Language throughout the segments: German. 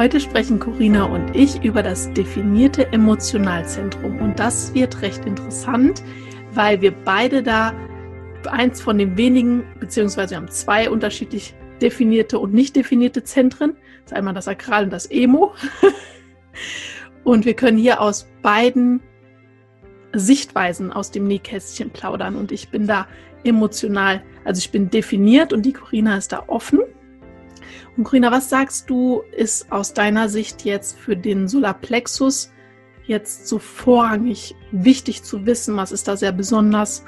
Heute sprechen Corinna und ich über das definierte Emotionalzentrum. Und das wird recht interessant, weil wir beide da eins von den wenigen, beziehungsweise wir haben zwei unterschiedlich definierte und nicht definierte Zentren. Das ist einmal das Sakral und das Emo. und wir können hier aus beiden Sichtweisen aus dem Nähkästchen plaudern. Und ich bin da emotional, also ich bin definiert und die Corinna ist da offen. Und Corinna, was sagst du, ist aus deiner Sicht jetzt für den Solarplexus jetzt so vorrangig wichtig zu wissen? Was ist da sehr besonders?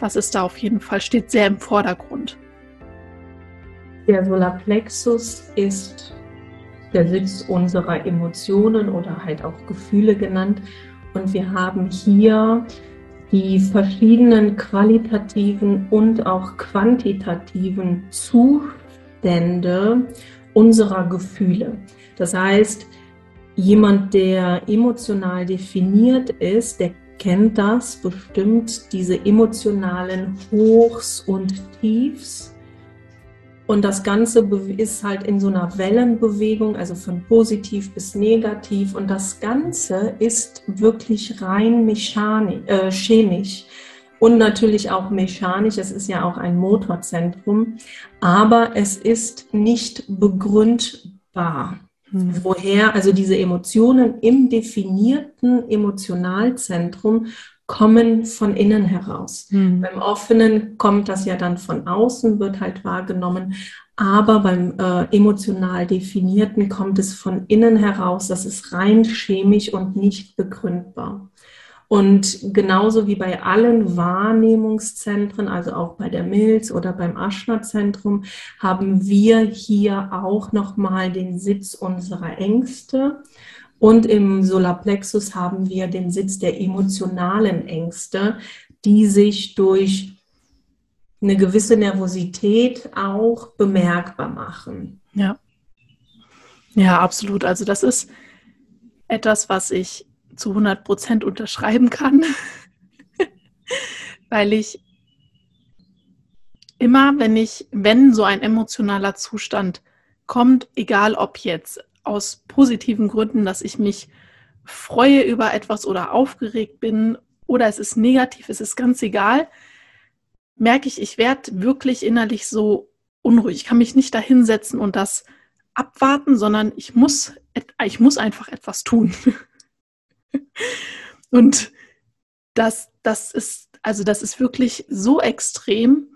Was ist da auf jeden Fall, steht sehr im Vordergrund? Der Solarplexus ist der Sitz unserer Emotionen oder halt auch Gefühle genannt. Und wir haben hier die verschiedenen qualitativen und auch quantitativen Zustände Zustände unserer Gefühle. Das heißt, jemand, der emotional definiert ist, der kennt das bestimmt, diese emotionalen Hochs und Tiefs. Und das Ganze ist halt in so einer Wellenbewegung, also von positiv bis negativ. Und das Ganze ist wirklich rein mechanisch, äh, chemisch und natürlich auch mechanisch. Es ist ja auch ein Motorzentrum, aber es ist nicht begründbar. Hm. Woher also diese Emotionen im definierten Emotionalzentrum kommen von innen heraus. Hm. Beim offenen kommt das ja dann von außen, wird halt wahrgenommen, aber beim äh, emotional definierten kommt es von innen heraus. Das ist rein chemisch und nicht begründbar. Und genauso wie bei allen Wahrnehmungszentren, also auch bei der Milz oder beim Aschna-Zentrum, haben wir hier auch nochmal den Sitz unserer Ängste. Und im Solarplexus haben wir den Sitz der emotionalen Ängste, die sich durch eine gewisse Nervosität auch bemerkbar machen. Ja. Ja, absolut. Also das ist etwas, was ich zu 100 Prozent unterschreiben kann, weil ich immer, wenn ich, wenn so ein emotionaler Zustand kommt, egal ob jetzt aus positiven Gründen, dass ich mich freue über etwas oder aufgeregt bin oder es ist negativ, es ist ganz egal, merke ich, ich werde wirklich innerlich so unruhig. Ich kann mich nicht dahinsetzen und das abwarten, sondern ich muss, ich muss einfach etwas tun. Und das, das ist, also das ist wirklich so extrem,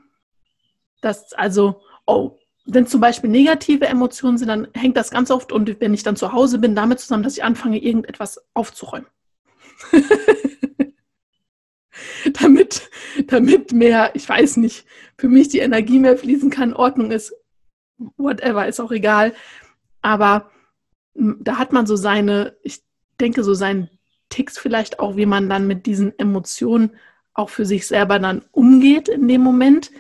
dass, also, oh, wenn zum Beispiel negative Emotionen sind, dann hängt das ganz oft und wenn ich dann zu Hause bin, damit zusammen, dass ich anfange, irgendetwas aufzuräumen. damit mehr, ich weiß nicht, für mich die Energie mehr fließen kann, Ordnung ist, whatever, ist auch egal. Aber da hat man so seine, ich denke, so seinen Ticks vielleicht auch, wie man dann mit diesen Emotionen auch für sich selber dann umgeht in dem Moment.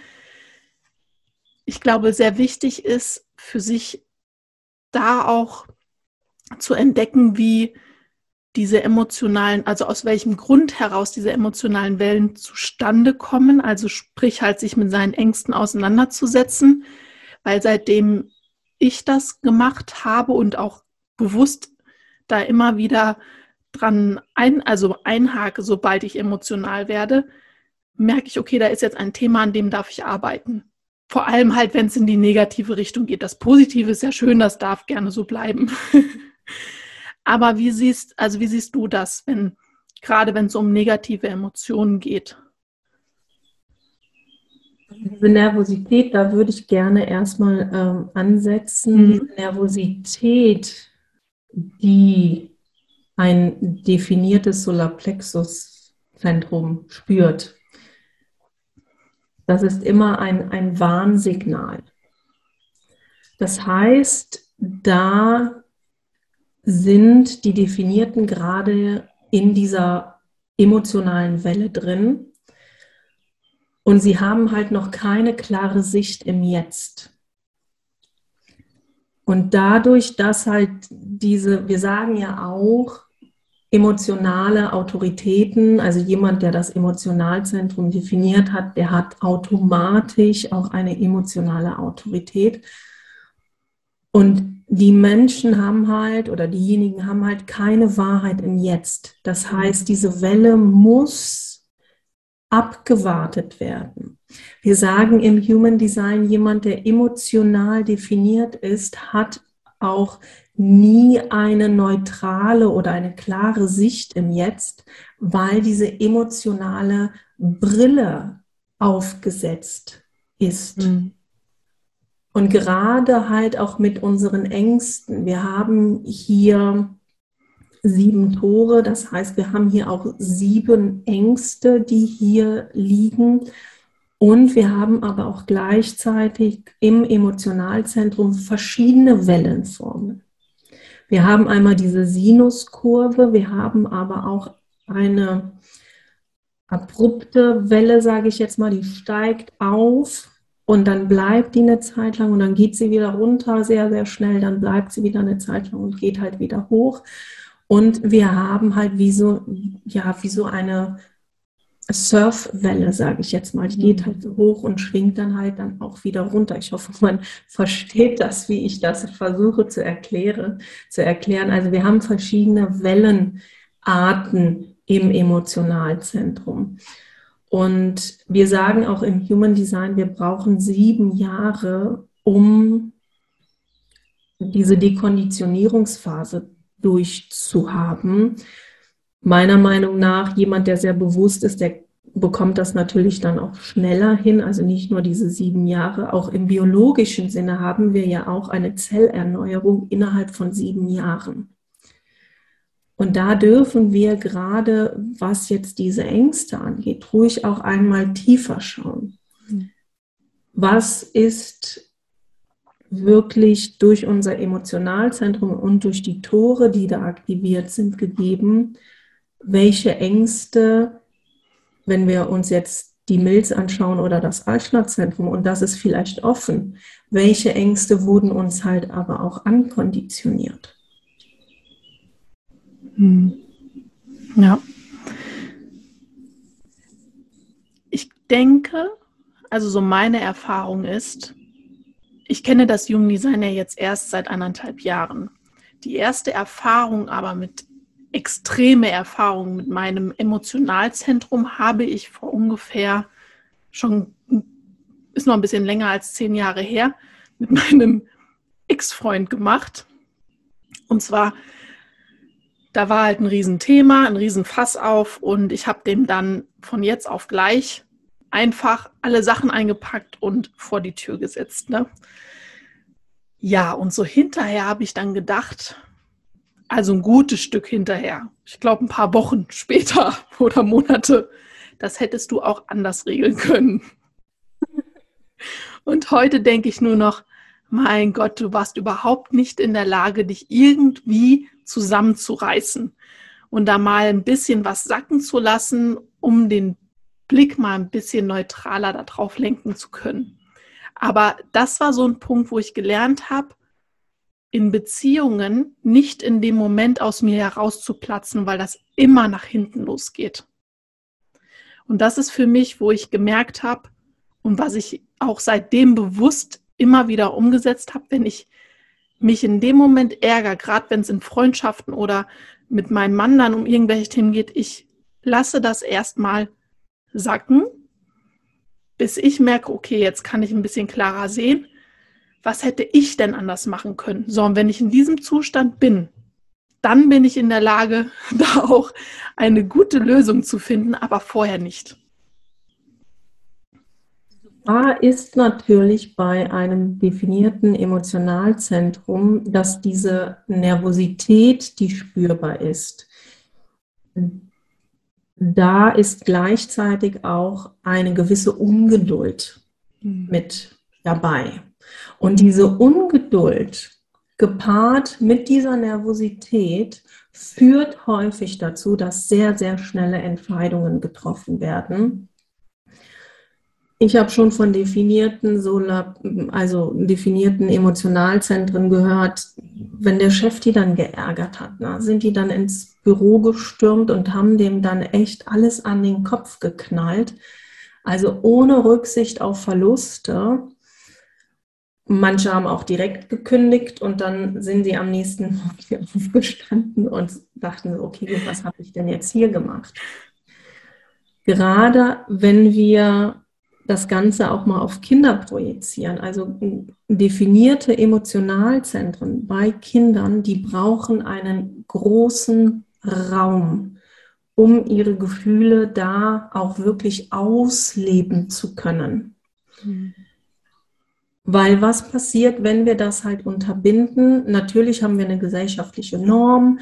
Ich glaube, sehr wichtig ist für sich da auch zu entdecken, wie diese emotionalen, also aus welchem Grund heraus diese emotionalen Wellen zustande kommen, also sprich halt sich mit seinen Ängsten auseinanderzusetzen, weil seitdem ich das gemacht habe und auch bewusst da immer wieder dran ein, also einhake, sobald ich emotional werde, merke ich, okay, da ist jetzt ein Thema, an dem darf ich arbeiten. Vor allem halt, wenn es in die negative Richtung geht. Das Positive ist ja schön, das darf gerne so bleiben. Aber wie siehst, also wie siehst du das, wenn, gerade wenn es um negative Emotionen geht? Diese Nervosität, da würde ich gerne erstmal ähm, ansetzen. Mhm. Diese Nervosität, die ein definiertes Solarplexus-Zentrum spürt, das ist immer ein, ein Warnsignal. Das heißt, da sind die Definierten gerade in dieser emotionalen Welle drin und sie haben halt noch keine klare Sicht im Jetzt. Und dadurch, dass halt diese, wir sagen ja auch, emotionale Autoritäten, also jemand, der das Emotionalzentrum definiert hat, der hat automatisch auch eine emotionale Autorität. Und die Menschen haben halt oder diejenigen haben halt keine Wahrheit im Jetzt. Das heißt, diese Welle muss abgewartet werden. Wir sagen im Human Design, jemand, der emotional definiert ist, hat auch nie eine neutrale oder eine klare Sicht im Jetzt, weil diese emotionale Brille aufgesetzt ist. Mhm. Und gerade halt auch mit unseren Ängsten. Wir haben hier sieben Tore, das heißt, wir haben hier auch sieben Ängste, die hier liegen. Und wir haben aber auch gleichzeitig im Emotionalzentrum verschiedene Wellenformen. Wir haben einmal diese Sinuskurve, wir haben aber auch eine abrupte Welle, sage ich jetzt mal, die steigt auf und dann bleibt die eine Zeit lang und dann geht sie wieder runter sehr, sehr schnell, dann bleibt sie wieder eine Zeit lang und geht halt wieder hoch. Und wir haben halt wie so, ja, wie so eine Surfwelle, sage ich jetzt mal. Die geht halt so hoch und schwingt dann halt dann auch wieder runter. Ich hoffe, man versteht das, wie ich das versuche zu erklären. Zu erklären. Also wir haben verschiedene Wellenarten im Emotionalzentrum. Und wir sagen auch im Human Design, wir brauchen sieben Jahre, um diese Dekonditionierungsphase durchzuhaben. Meiner Meinung nach, jemand, der sehr bewusst ist, der bekommt das natürlich dann auch schneller hin, also nicht nur diese sieben Jahre. Auch im biologischen Sinne haben wir ja auch eine Zellerneuerung innerhalb von sieben Jahren. Und da dürfen wir gerade, was jetzt diese Ängste angeht, ruhig auch einmal tiefer schauen. Was ist wirklich durch unser Emotionalzentrum und durch die Tore, die da aktiviert sind, gegeben? Welche Ängste, wenn wir uns jetzt die Milz anschauen oder das Altstadtzentrum und das ist vielleicht offen, welche Ängste wurden uns halt aber auch ankonditioniert? Hm. Ja. Ich denke, also so meine Erfahrung ist, ich kenne das Jungdesign ja jetzt erst seit anderthalb Jahren. Die erste Erfahrung aber mit extreme Erfahrung mit meinem Emotionalzentrum habe ich vor ungefähr schon, ist noch ein bisschen länger als zehn Jahre her, mit meinem Ex-Freund gemacht. Und zwar da war halt ein Riesenthema, ein Riesenfass auf und ich habe dem dann von jetzt auf gleich einfach alle Sachen eingepackt und vor die Tür gesetzt. Ne? Ja, und so hinterher habe ich dann gedacht, also ein gutes Stück hinterher, ich glaube ein paar Wochen später oder Monate, das hättest du auch anders regeln können. Und heute denke ich nur noch, mein Gott, du warst überhaupt nicht in der Lage, dich irgendwie zusammenzureißen und da mal ein bisschen was sacken zu lassen, um den Blick mal ein bisschen neutraler darauf lenken zu können. Aber das war so ein Punkt, wo ich gelernt habe, in Beziehungen nicht in dem Moment aus mir herauszuplatzen, weil das immer nach hinten losgeht. Und das ist für mich, wo ich gemerkt habe und was ich auch seitdem bewusst immer wieder umgesetzt habe, wenn ich mich in dem Moment ärgere, gerade wenn es in Freundschaften oder mit meinem Mann dann um irgendwelche Themen geht, ich lasse das erstmal sacken, bis ich merke, okay, jetzt kann ich ein bisschen klarer sehen, was hätte ich denn anders machen können? So, und wenn ich in diesem Zustand bin, dann bin ich in der Lage, da auch eine gute Lösung zu finden, aber vorher nicht. A ist natürlich bei einem definierten Emotionalzentrum, dass diese Nervosität, die spürbar ist, da ist gleichzeitig auch eine gewisse Ungeduld mhm. mit dabei. Und diese Ungeduld gepaart mit dieser Nervosität führt häufig dazu, dass sehr, sehr schnelle Entscheidungen getroffen werden ich habe schon von definierten Solar, also definierten Emotionalzentren gehört. Wenn der Chef die dann geärgert hat, na, sind die dann ins Büro gestürmt und haben dem dann echt alles an den Kopf geknallt. Also ohne Rücksicht auf Verluste. Manche haben auch direkt gekündigt und dann sind sie am nächsten Morgen aufgestanden und dachten, okay, was habe ich denn jetzt hier gemacht? Gerade wenn wir das Ganze auch mal auf Kinder projizieren. Also definierte Emotionalzentren bei Kindern, die brauchen einen großen Raum, um ihre Gefühle da auch wirklich ausleben zu können. Mhm. Weil was passiert, wenn wir das halt unterbinden? Natürlich haben wir eine gesellschaftliche Norm,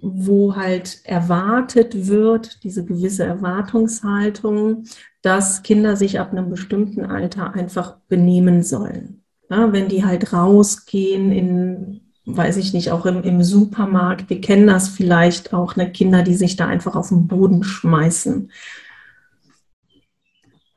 wo halt erwartet wird, diese gewisse Erwartungshaltung, dass Kinder sich ab einem bestimmten Alter einfach benehmen sollen. Ja, wenn die halt rausgehen in, weiß ich nicht, auch im, im Supermarkt, wir kennen das vielleicht auch, ne, Kinder, die sich da einfach auf den Boden schmeißen.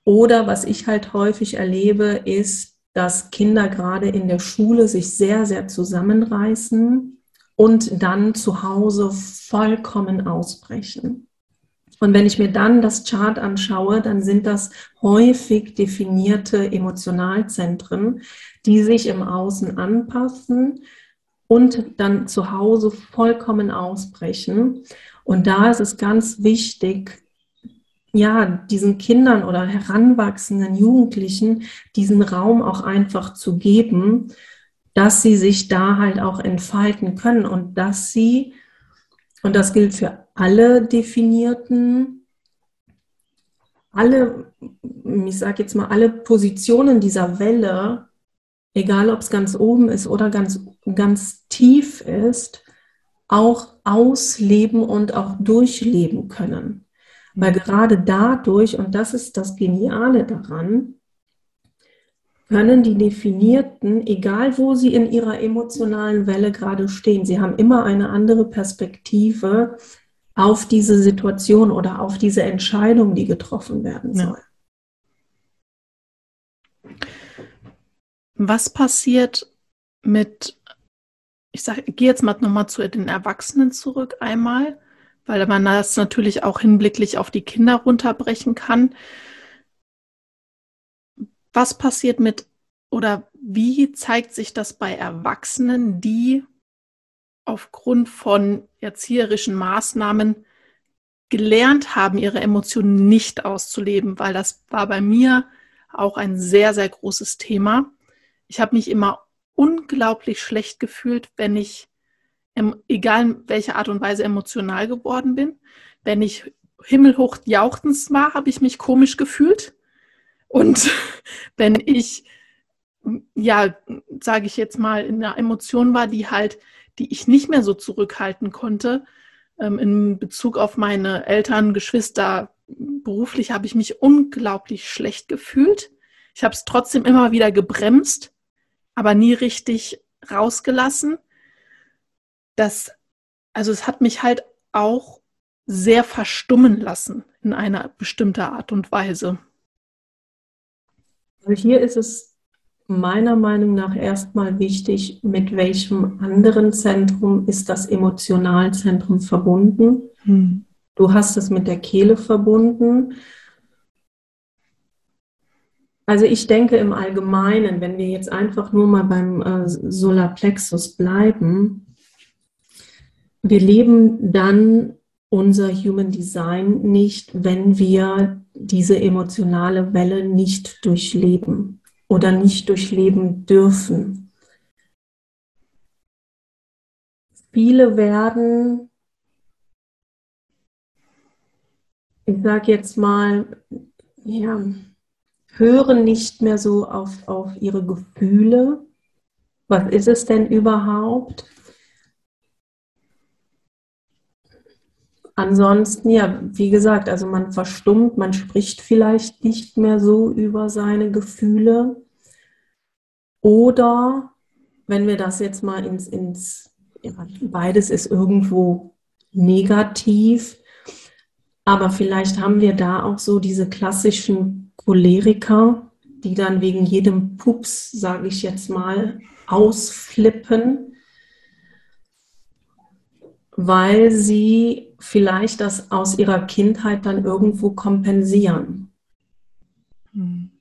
Oder was ich halt häufig erlebe, ist, dass Kinder gerade in der Schule sich sehr, sehr zusammenreißen und dann zu Hause vollkommen ausbrechen. Und wenn ich mir dann das Chart anschaue, dann sind das häufig definierte Emotionalzentren, die sich im Außen anpassen und dann zu Hause vollkommen ausbrechen. Und da ist es ganz wichtig, ja, diesen Kindern oder heranwachsenden Jugendlichen diesen Raum auch einfach zu geben, dass sie sich da halt auch entfalten können und dass sie, und das gilt für alle definierten, alle, ich sage jetzt mal, alle Positionen dieser Welle, egal ob es ganz oben ist oder ganz, ganz tief ist, auch ausleben und auch durchleben können. Weil gerade dadurch, und das ist das Geniale daran, können die Definierten, egal wo sie in ihrer emotionalen Welle gerade stehen, sie haben immer eine andere Perspektive, auf diese Situation oder auf diese Entscheidung, die getroffen werden soll. Ja. Was passiert mit, ich sage, ich gehe jetzt mal nochmal zu den Erwachsenen zurück einmal, weil man das natürlich auch hinblicklich auf die Kinder runterbrechen kann. Was passiert mit oder wie zeigt sich das bei Erwachsenen, die aufgrund von erzieherischen Maßnahmen gelernt haben, ihre Emotionen nicht auszuleben, weil das war bei mir auch ein sehr, sehr großes Thema. Ich habe mich immer unglaublich schlecht gefühlt, wenn ich, egal in welcher Art und Weise emotional geworden bin, wenn ich himmelhoch jauchzend war, habe ich mich komisch gefühlt. Und wenn ich, ja, sage ich jetzt mal, in einer Emotion war, die halt die ich nicht mehr so zurückhalten konnte ähm, in Bezug auf meine Eltern, Geschwister, beruflich habe ich mich unglaublich schlecht gefühlt. Ich habe es trotzdem immer wieder gebremst, aber nie richtig rausgelassen. Das, also es hat mich halt auch sehr verstummen lassen in einer bestimmten Art und Weise. Also hier ist es meiner Meinung nach erstmal wichtig, mit welchem anderen Zentrum ist das Emotionalzentrum verbunden. Hm. Du hast es mit der Kehle verbunden. Also ich denke im Allgemeinen, wenn wir jetzt einfach nur mal beim äh, Solarplexus bleiben, wir leben dann unser Human Design nicht, wenn wir diese emotionale Welle nicht durchleben oder nicht durchleben dürfen. Viele werden, ich sage jetzt mal, ja, hören nicht mehr so auf, auf ihre Gefühle. Was ist es denn überhaupt? Ansonsten, ja, wie gesagt, also man verstummt, man spricht vielleicht nicht mehr so über seine Gefühle. Oder wenn wir das jetzt mal ins, ins ja, beides ist irgendwo negativ, aber vielleicht haben wir da auch so diese klassischen Choleriker, die dann wegen jedem Pups, sage ich jetzt mal, ausflippen weil sie vielleicht das aus ihrer Kindheit dann irgendwo kompensieren. Hm.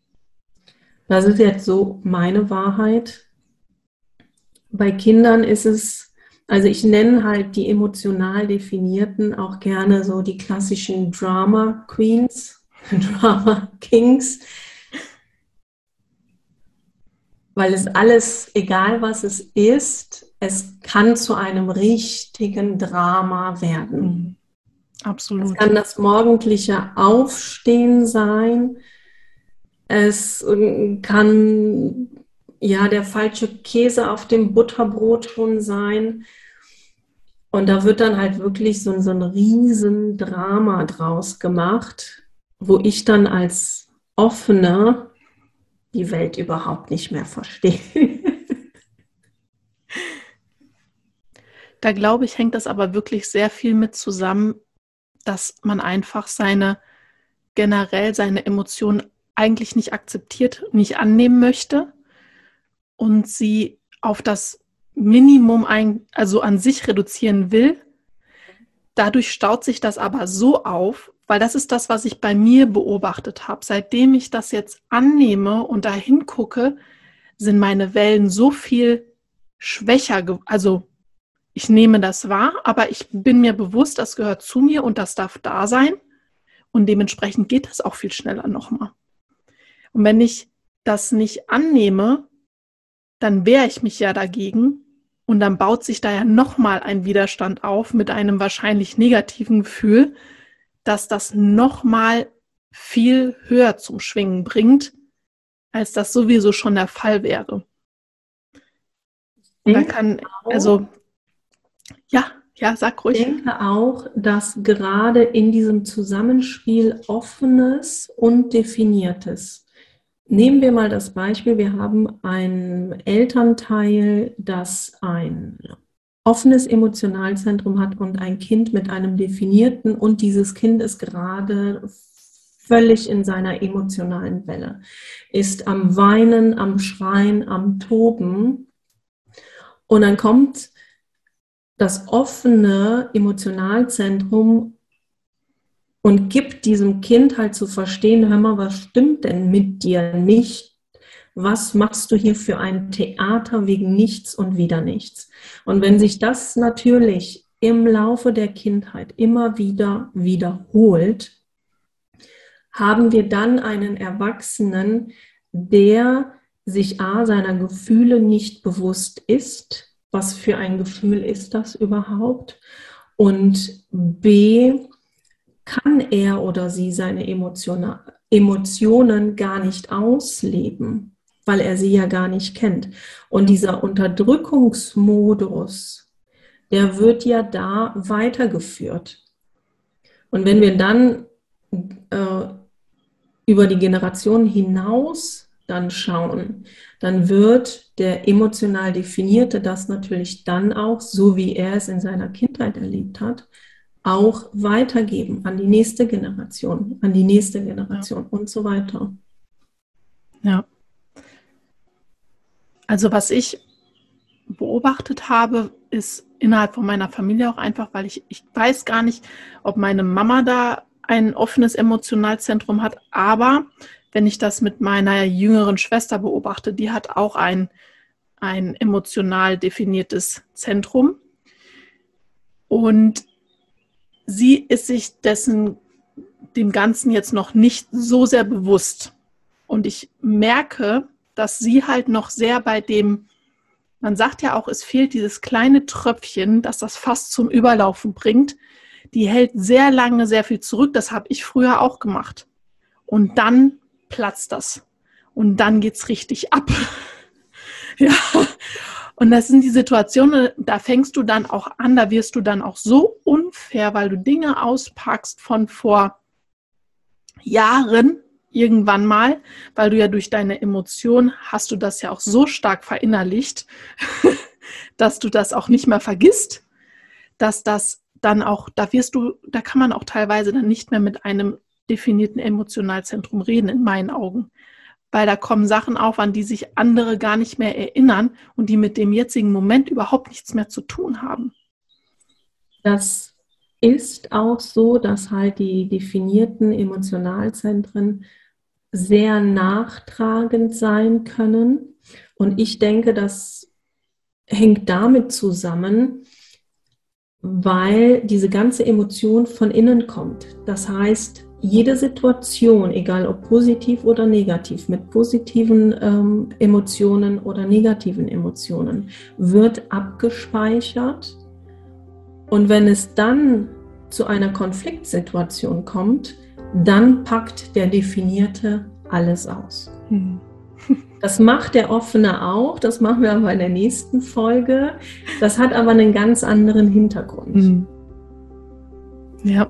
Das ist jetzt so meine Wahrheit. Bei Kindern ist es, also ich nenne halt die emotional definierten auch gerne so die klassischen Drama Queens, Drama Kings, weil es alles, egal was es ist, es kann zu einem richtigen Drama werden. Mhm. Absolut. Es kann das morgendliche Aufstehen sein. Es kann ja der falsche Käse auf dem Butterbrot schon sein. Und da wird dann halt wirklich so, so ein riesen Drama draus gemacht, wo ich dann als Offene die Welt überhaupt nicht mehr verstehe. Da glaube ich, hängt das aber wirklich sehr viel mit zusammen, dass man einfach seine generell seine Emotionen eigentlich nicht akzeptiert, nicht annehmen möchte und sie auf das Minimum ein, also an sich reduzieren will. Dadurch staut sich das aber so auf, weil das ist das, was ich bei mir beobachtet habe. Seitdem ich das jetzt annehme und da hingucke, sind meine Wellen so viel schwächer, also ich nehme das wahr, aber ich bin mir bewusst, das gehört zu mir und das darf da sein. Und dementsprechend geht das auch viel schneller nochmal. Und wenn ich das nicht annehme, dann wehre ich mich ja dagegen und dann baut sich da ja nochmal ein Widerstand auf mit einem wahrscheinlich negativen Gefühl, dass das nochmal viel höher zum Schwingen bringt, als das sowieso schon der Fall wäre. Da kann, also ja, ja, sag ruhig. Ich denke auch, dass gerade in diesem Zusammenspiel offenes und definiertes. Nehmen wir mal das Beispiel, wir haben ein Elternteil, das ein offenes Emotionalzentrum hat und ein Kind mit einem definierten und dieses Kind ist gerade völlig in seiner emotionalen Welle, ist am Weinen, am Schreien, am Toben. Und dann kommt das offene Emotionalzentrum und gibt diesem Kind halt zu verstehen, hör mal, was stimmt denn mit dir nicht? Was machst du hier für ein Theater wegen nichts und wieder nichts? Und wenn sich das natürlich im Laufe der Kindheit immer wieder wiederholt, haben wir dann einen Erwachsenen, der sich a seiner Gefühle nicht bewusst ist, was für ein Gefühl ist das überhaupt? Und B, kann er oder sie seine Emotionen, gar nicht ausleben, weil er sie ja gar nicht kennt. Und dieser Unterdrückungsmodus, der wird ja da weitergeführt. Und wenn wir dann über die Generation hinaus dann schauen, dann wird der emotional Definierte das natürlich dann auch, so wie er es in seiner Kindheit erlebt hat, auch weitergeben an die nächste Generation, an die nächste Generation ja. und so weiter. Ja. Also was ich beobachtet habe, ist innerhalb von meiner Familie auch einfach, weil ich, ich weiß gar nicht, ob meine Mama da ein offenes Emotionalzentrum hat, aber wenn ich das mit meiner jüngeren Schwester beobachte, die hat auch ein, ein emotional definiertes Zentrum. Und sie ist sich dessen, dem Ganzen jetzt noch nicht so sehr bewusst. Und ich merke, dass sie halt noch sehr bei dem, man sagt ja auch, es fehlt dieses kleine Tröpfchen, das das fast zum Überlaufen bringt. Die hält sehr lange sehr viel zurück. Das habe ich früher auch gemacht. Und dann platzt das. Und dann geht es richtig ab. ja. Und das sind die Situationen, da fängst du dann auch an, da wirst du dann auch so unfair, weil du Dinge auspackst von vor Jahren irgendwann mal, weil du ja durch deine Emotion hast du das ja auch so stark verinnerlicht, dass du das auch nicht mehr vergisst, dass das dann auch, da wirst du, da kann man auch teilweise dann nicht mehr mit einem definierten Emotionalzentrum reden, in meinen Augen. Weil da kommen Sachen auf, an die sich andere gar nicht mehr erinnern und die mit dem jetzigen Moment überhaupt nichts mehr zu tun haben. Das ist auch so, dass halt die definierten Emotionalzentren sehr nachtragend sein können. Und ich denke, das hängt damit zusammen, weil diese ganze Emotion von innen kommt. Das heißt, jede Situation, egal ob positiv oder negativ, mit positiven ähm, Emotionen oder negativen Emotionen, wird abgespeichert. Und wenn es dann zu einer Konfliktsituation kommt, dann packt der Definierte alles aus. Hm. Das macht der Offene auch, das machen wir aber in der nächsten Folge. Das hat aber einen ganz anderen Hintergrund. Hm. Ja.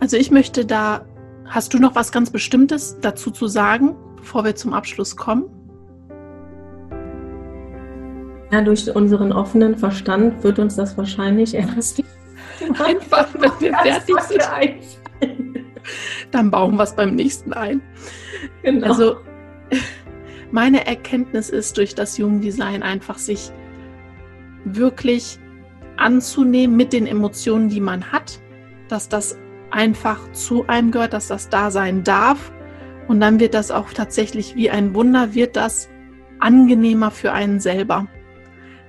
Also ich möchte da, hast du noch was ganz Bestimmtes dazu zu sagen, bevor wir zum Abschluss kommen? Ja, durch unseren offenen Verstand wird uns das wahrscheinlich erst einfach, wenn wir fertig sind. Dann bauen wir es beim nächsten ein. Genau. Also meine Erkenntnis ist durch das Jungdesign einfach sich wirklich anzunehmen mit den Emotionen, die man hat, dass das einfach zu einem gehört, dass das da sein darf. Und dann wird das auch tatsächlich wie ein Wunder, wird das angenehmer für einen selber.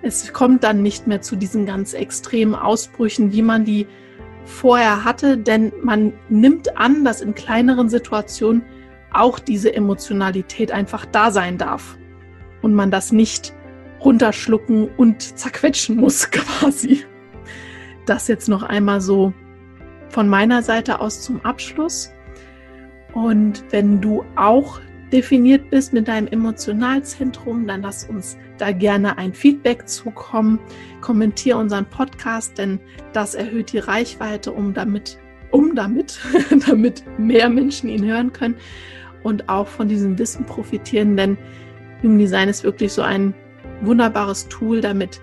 Es kommt dann nicht mehr zu diesen ganz extremen Ausbrüchen, wie man die vorher hatte, denn man nimmt an, dass in kleineren Situationen auch diese Emotionalität einfach da sein darf und man das nicht runterschlucken und zerquetschen muss quasi. Das jetzt noch einmal so von meiner Seite aus zum Abschluss. Und wenn du auch definiert bist mit deinem Emotionalzentrum, dann lass uns da gerne ein Feedback zukommen. Kommentiere unseren Podcast, denn das erhöht die Reichweite, um damit, um damit, damit mehr Menschen ihn hören können und auch von diesem Wissen profitieren, denn Human Design ist wirklich so ein wunderbares Tool, damit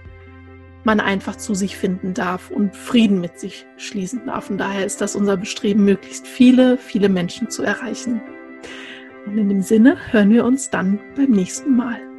man einfach zu sich finden darf und Frieden mit sich schließen darf. Und daher ist das unser Bestreben, möglichst viele, viele Menschen zu erreichen. Und in dem Sinne hören wir uns dann beim nächsten Mal.